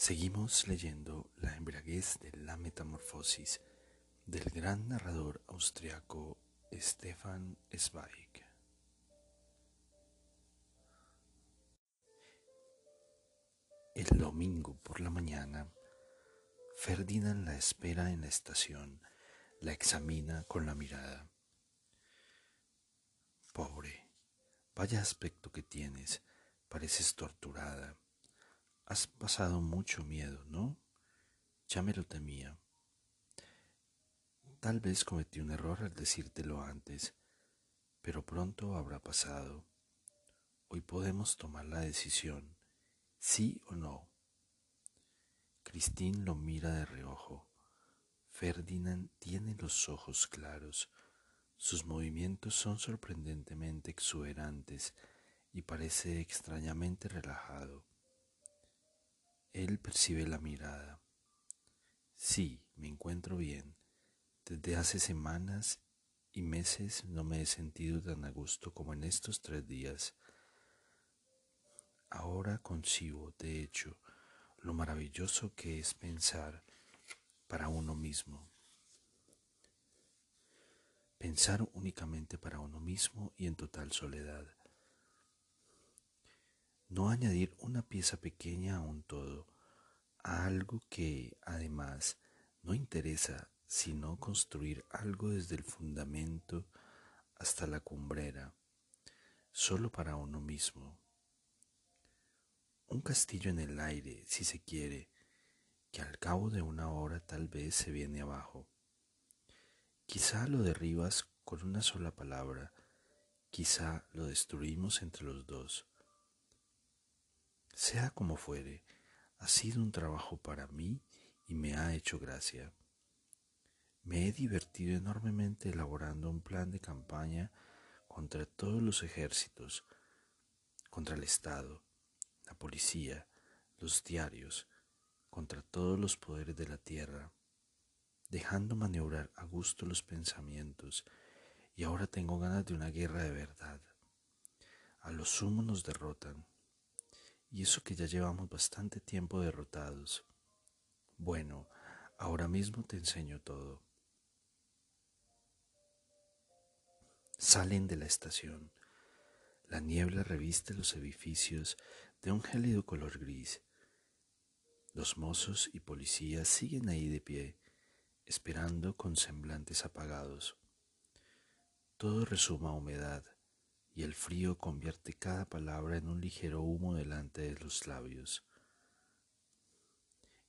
Seguimos leyendo La embriaguez de la metamorfosis del gran narrador austriaco Stefan Zweig. El domingo por la mañana, Ferdinand la espera en la estación, la examina con la mirada. Pobre, vaya aspecto que tienes, pareces torturada. Has pasado mucho miedo, ¿no? Ya me lo temía. Tal vez cometí un error al decírtelo antes, pero pronto habrá pasado. Hoy podemos tomar la decisión, sí o no. Christine lo mira de reojo. Ferdinand tiene los ojos claros. Sus movimientos son sorprendentemente exuberantes y parece extrañamente relajado. Él percibe la mirada. Sí, me encuentro bien. Desde hace semanas y meses no me he sentido tan a gusto como en estos tres días. Ahora concibo, de hecho, lo maravilloso que es pensar para uno mismo. Pensar únicamente para uno mismo y en total soledad no añadir una pieza pequeña a un todo, a algo que además no interesa sino construir algo desde el fundamento hasta la cumbrera, solo para uno mismo. Un castillo en el aire, si se quiere, que al cabo de una hora tal vez se viene abajo. Quizá lo derribas con una sola palabra, quizá lo destruimos entre los dos sea como fuere, ha sido un trabajo para mí y me ha hecho gracia. Me he divertido enormemente elaborando un plan de campaña contra todos los ejércitos, contra el Estado, la policía, los diarios, contra todos los poderes de la tierra, dejando maniobrar a gusto los pensamientos, y ahora tengo ganas de una guerra de verdad. A lo sumo nos derrotan, y eso que ya llevamos bastante tiempo derrotados. Bueno, ahora mismo te enseño todo. Salen de la estación. La niebla reviste los edificios de un gélido color gris. Los mozos y policías siguen ahí de pie, esperando con semblantes apagados. Todo resuma humedad y el frío convierte cada palabra en un ligero humo delante de los labios.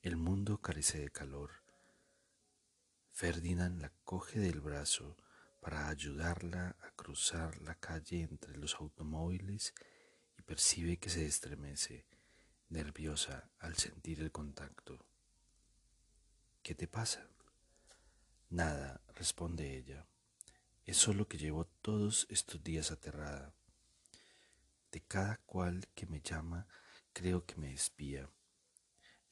El mundo carece de calor. Ferdinand la coge del brazo para ayudarla a cruzar la calle entre los automóviles y percibe que se estremece, nerviosa al sentir el contacto. ¿Qué te pasa? Nada, responde ella. Es solo que llevo todos estos días aterrada. De cada cual que me llama, creo que me espía.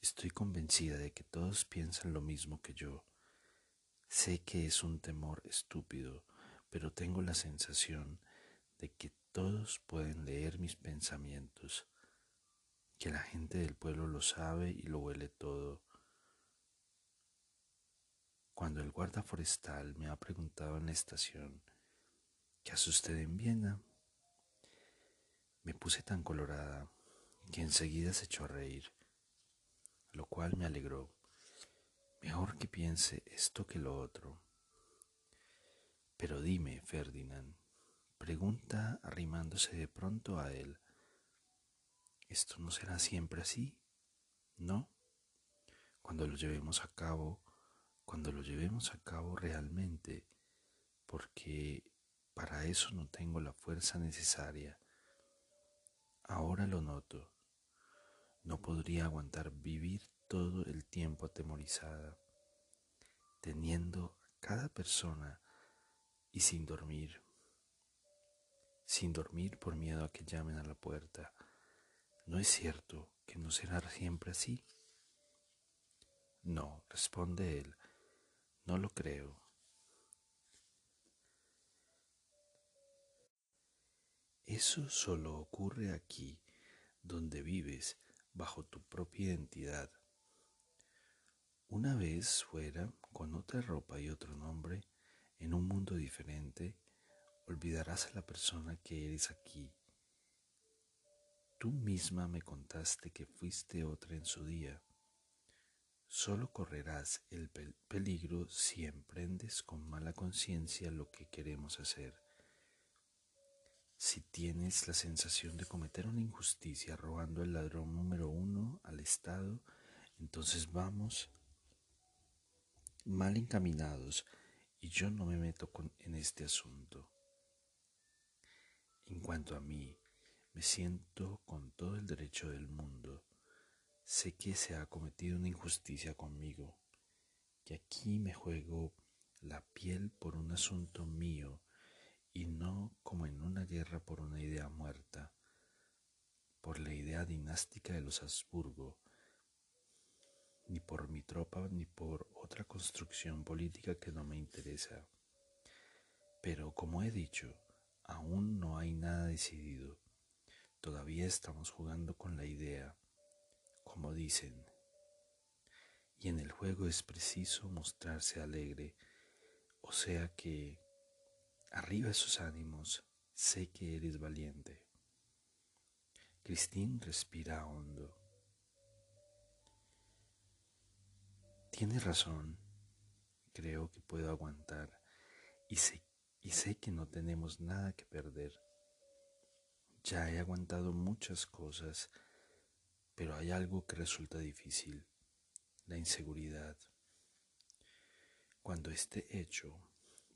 Estoy convencida de que todos piensan lo mismo que yo. Sé que es un temor estúpido, pero tengo la sensación de que todos pueden leer mis pensamientos, que la gente del pueblo lo sabe y lo huele todo, cuando el guarda forestal me ha preguntado en la estación, ¿qué hace usted en Viena? Me puse tan colorada que enseguida se echó a reír, lo cual me alegró. Mejor que piense esto que lo otro. Pero dime, Ferdinand, pregunta arrimándose de pronto a él, ¿esto no será siempre así? ¿No? Cuando lo llevemos a cabo, cuando lo llevemos a cabo realmente, porque para eso no tengo la fuerza necesaria. Ahora lo noto, podría aguantar vivir todo el tiempo atemorizada, teniendo a cada persona y sin dormir, sin dormir por miedo a que llamen a la puerta. ¿No es cierto que no será siempre así? No, responde él, no lo creo. Eso solo ocurre aquí, donde vives bajo tu propia identidad. Una vez fuera, con otra ropa y otro nombre, en un mundo diferente, olvidarás a la persona que eres aquí. Tú misma me contaste que fuiste otra en su día. Solo correrás el peligro si emprendes con mala conciencia lo que queremos hacer. Si tienes la sensación de cometer una injusticia robando el ladrón número uno al Estado, entonces vamos mal encaminados y yo no me meto en este asunto. En cuanto a mí, me siento con todo el derecho del mundo. Sé que se ha cometido una injusticia conmigo, que aquí me juego la piel por un asunto mío y no como en una guerra por una idea muerta, por la idea dinástica de los Habsburgo, ni por mi tropa ni por otra construcción política que no me interesa. Pero como he dicho, aún no hay nada decidido. Todavía estamos jugando con la idea, como dicen. Y en el juego es preciso mostrarse alegre, o sea que Arriba esos ánimos, sé que eres valiente. Cristín respira hondo. Tienes razón, creo que puedo aguantar y sé, y sé que no tenemos nada que perder. Ya he aguantado muchas cosas, pero hay algo que resulta difícil, la inseguridad. Cuando esté hecho,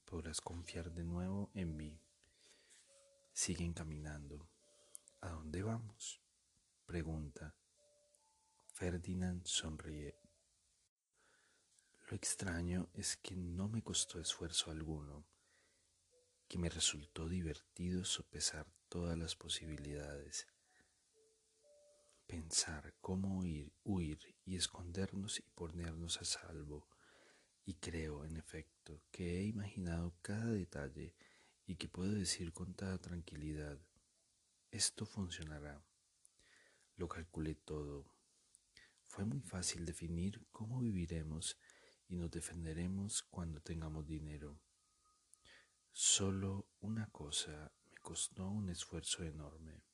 podrás confiar de nuevo en mí. Siguen caminando. ¿A dónde vamos? Pregunta. Ferdinand sonríe. Lo extraño es que no me costó esfuerzo alguno, que me resultó divertido sopesar todas las posibilidades, pensar cómo huir, huir y escondernos y ponernos a salvo y creo, en efecto, que he imaginado cada detalle y que puedo decir con toda tranquilidad, esto funcionará. Lo calculé todo. Fue muy fácil definir cómo viviremos y nos defenderemos cuando tengamos dinero. Solo una cosa me costó un esfuerzo enorme.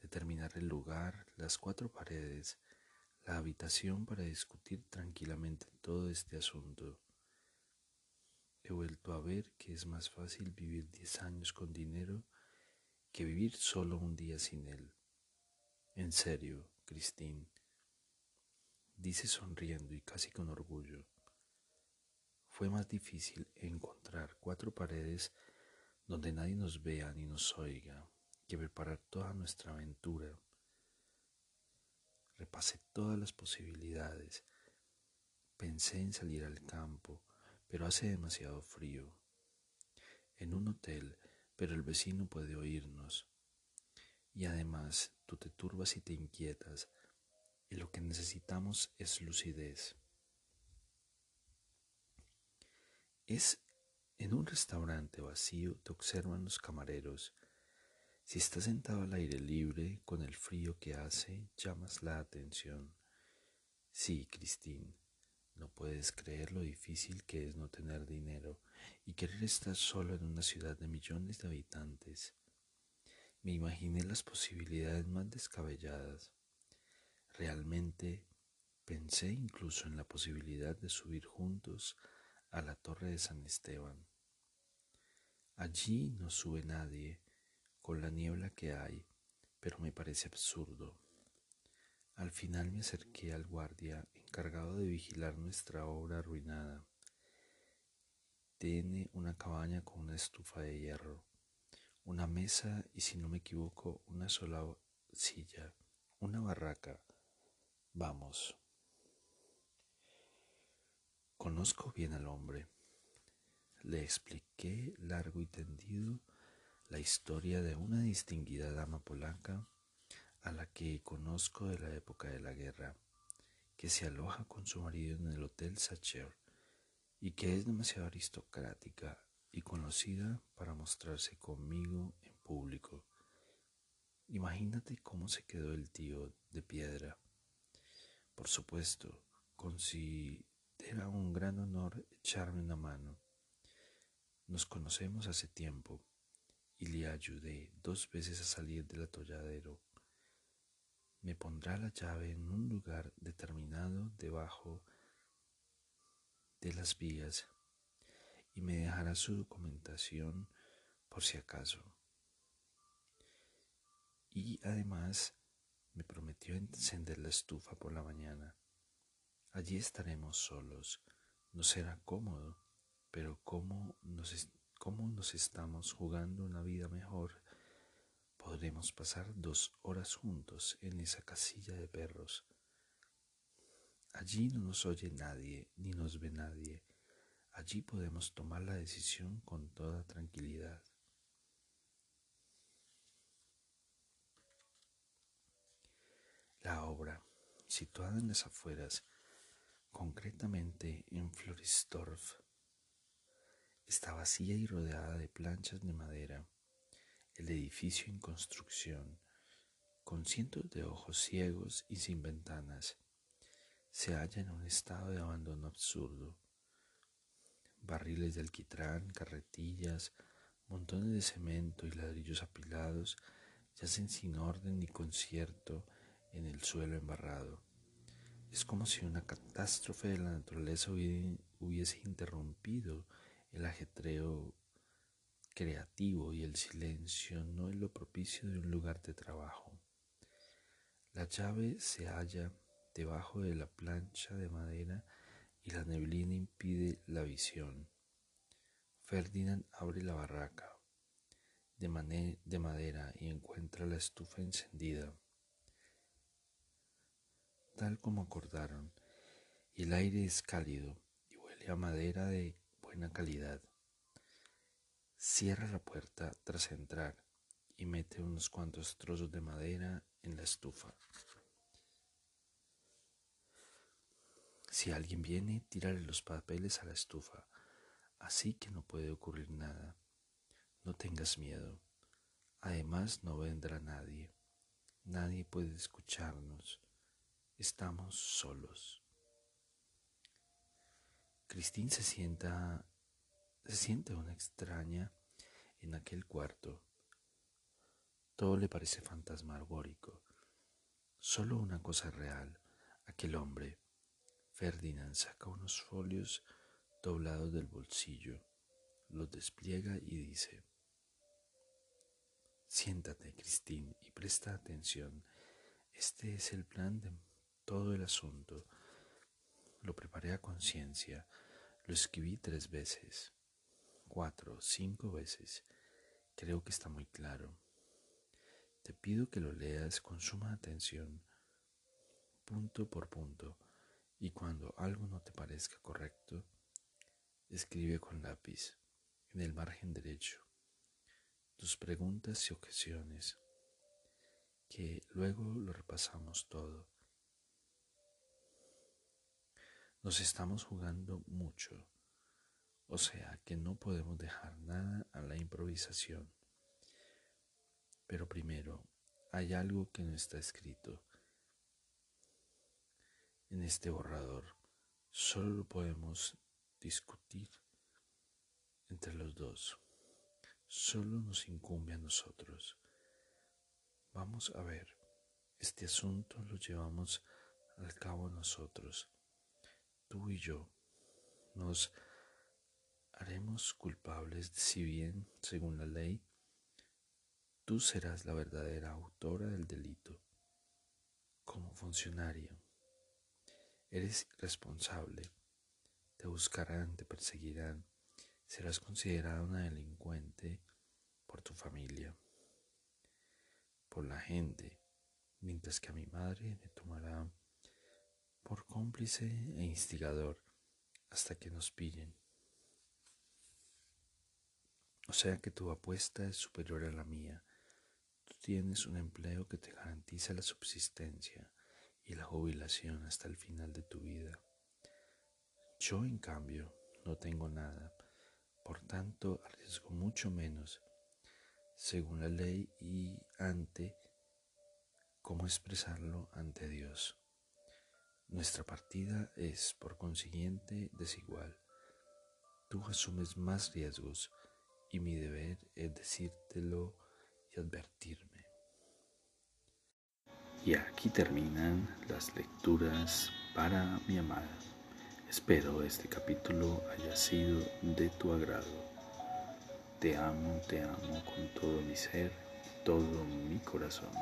Determinar el lugar, las cuatro paredes, la habitación para discutir tranquilamente todo este asunto. He vuelto a ver que es más fácil vivir diez años con dinero que vivir solo un día sin él. En serio, Christine, dice sonriendo y casi con orgullo. Fue más difícil encontrar cuatro paredes donde nadie nos vea ni nos oiga que preparar toda nuestra aventura Repasé todas las posibilidades. Pensé en salir al campo, pero hace demasiado frío. En un hotel, pero el vecino puede oírnos. Y además, tú te turbas y te inquietas, y lo que necesitamos es lucidez. Es en un restaurante vacío te observan los camareros si estás sentado al aire libre, con el frío que hace, llamas la atención. Sí, Cristín, no puedes creer lo difícil que es no tener dinero y querer estar solo en una ciudad de millones de habitantes. Me imaginé las posibilidades más descabelladas. Realmente pensé incluso en la posibilidad de subir juntos a la torre de San Esteban. Allí no sube nadie con la niebla que hay, pero me parece absurdo. Al final me acerqué al guardia encargado de vigilar nuestra obra arruinada. Tiene una cabaña con una estufa de hierro, una mesa y si no me equivoco una sola silla, una barraca, Vamos. Conozco bien al hombre. Le expliqué largo y tendido la historia de una distinguida dama polaca a la que conozco de la época de la guerra, que se aloja con su marido en el Hotel Sacher y que es demasiado aristocrática y conocida para mostrarse conmigo en público. Imagínate cómo se quedó el tío de piedra. Por supuesto, considera un gran honor echarme una mano. Nos conocemos hace tiempo y le ayudé dos veces a salir del atolladero. Me pondrá la llave en un lugar determinado debajo de las vías y me dejará su documentación por si acaso. Y además me prometió encender la estufa por la mañana. Allí estaremos solos. No será cómodo, pero como nos, cómo nos estamos jugando una vida mejor, podremos pasar dos horas juntos en esa casilla de perros. Allí no nos oye nadie, ni nos ve nadie. Allí podemos tomar la decisión con toda tranquilidad. La obra, situada en las afueras, concretamente en Florisdorf, está vacía y rodeada de planchas de madera. El edificio en construcción, con cientos de ojos ciegos y sin ventanas, se halla en un estado de abandono absurdo. Barriles de alquitrán, carretillas, montones de cemento y ladrillos apilados yacen sin orden ni concierto en el suelo embarrado. Es como si una catástrofe de la naturaleza hubiese interrumpido el ajetreo creativo y el silencio no es lo propicio de un lugar de trabajo. La llave se halla debajo de la plancha de madera y la neblina impide la visión. Ferdinand abre la barraca de, de madera y encuentra la estufa encendida tal como acordaron, el aire es cálido y huele a madera de buena calidad. Cierra la puerta tras entrar y mete unos cuantos trozos de madera en la estufa. Si alguien viene, tírale los papeles a la estufa, así que no puede ocurrir nada. No tengas miedo. Además no vendrá nadie. Nadie puede escucharnos estamos solos. Christine se sienta, se siente una extraña en aquel cuarto. Todo le parece fantasmagórico. Solo una cosa real. Aquel hombre, Ferdinand, saca unos folios doblados del bolsillo, los despliega y dice, Siéntate, Christine, y presta atención. Este es el plan de todo el asunto. Lo preparé a conciencia, lo escribí tres veces, cuatro, cinco veces. Creo que está muy claro. Te pido que lo leas con suma atención, punto por punto, y cuando algo no te parezca correcto, escribe con lápiz, en el margen derecho, tus preguntas y objeciones, que luego lo repasamos todo Nos estamos jugando mucho, o sea que no podemos dejar nada a la improvisación. Pero primero, hay algo que no está escrito. En este borrador solo lo podemos discutir entre los dos. Solo nos incumbe a nosotros. Vamos a ver, este asunto lo llevamos al cabo nosotros tú y yo nos haremos culpables si bien, según la ley, tú serás la verdadera autora del delito. Como funcionario, eres responsable, te buscarán, te perseguirán, serás considerada una delincuente por tu familia, por la gente, mientras que a mi madre me tomará por cómplice e instigador hasta que nos pillen. O sea que tu apuesta es superior a la mía. Tú tienes un empleo que te garantiza la subsistencia y la jubilación hasta el final de tu vida. Yo, en cambio, no tengo nada, por tanto arriesgo mucho menos, según la ley y ante cómo expresarlo ante Dios. Nuestra partida es, por consiguiente, desigual. Tú asumes más riesgos y mi deber es decírtelo y advertirme. Y aquí terminan las lecturas para mi amada. Espero este capítulo haya sido de tu agrado. Te amo, te amo con todo mi ser, todo mi corazón.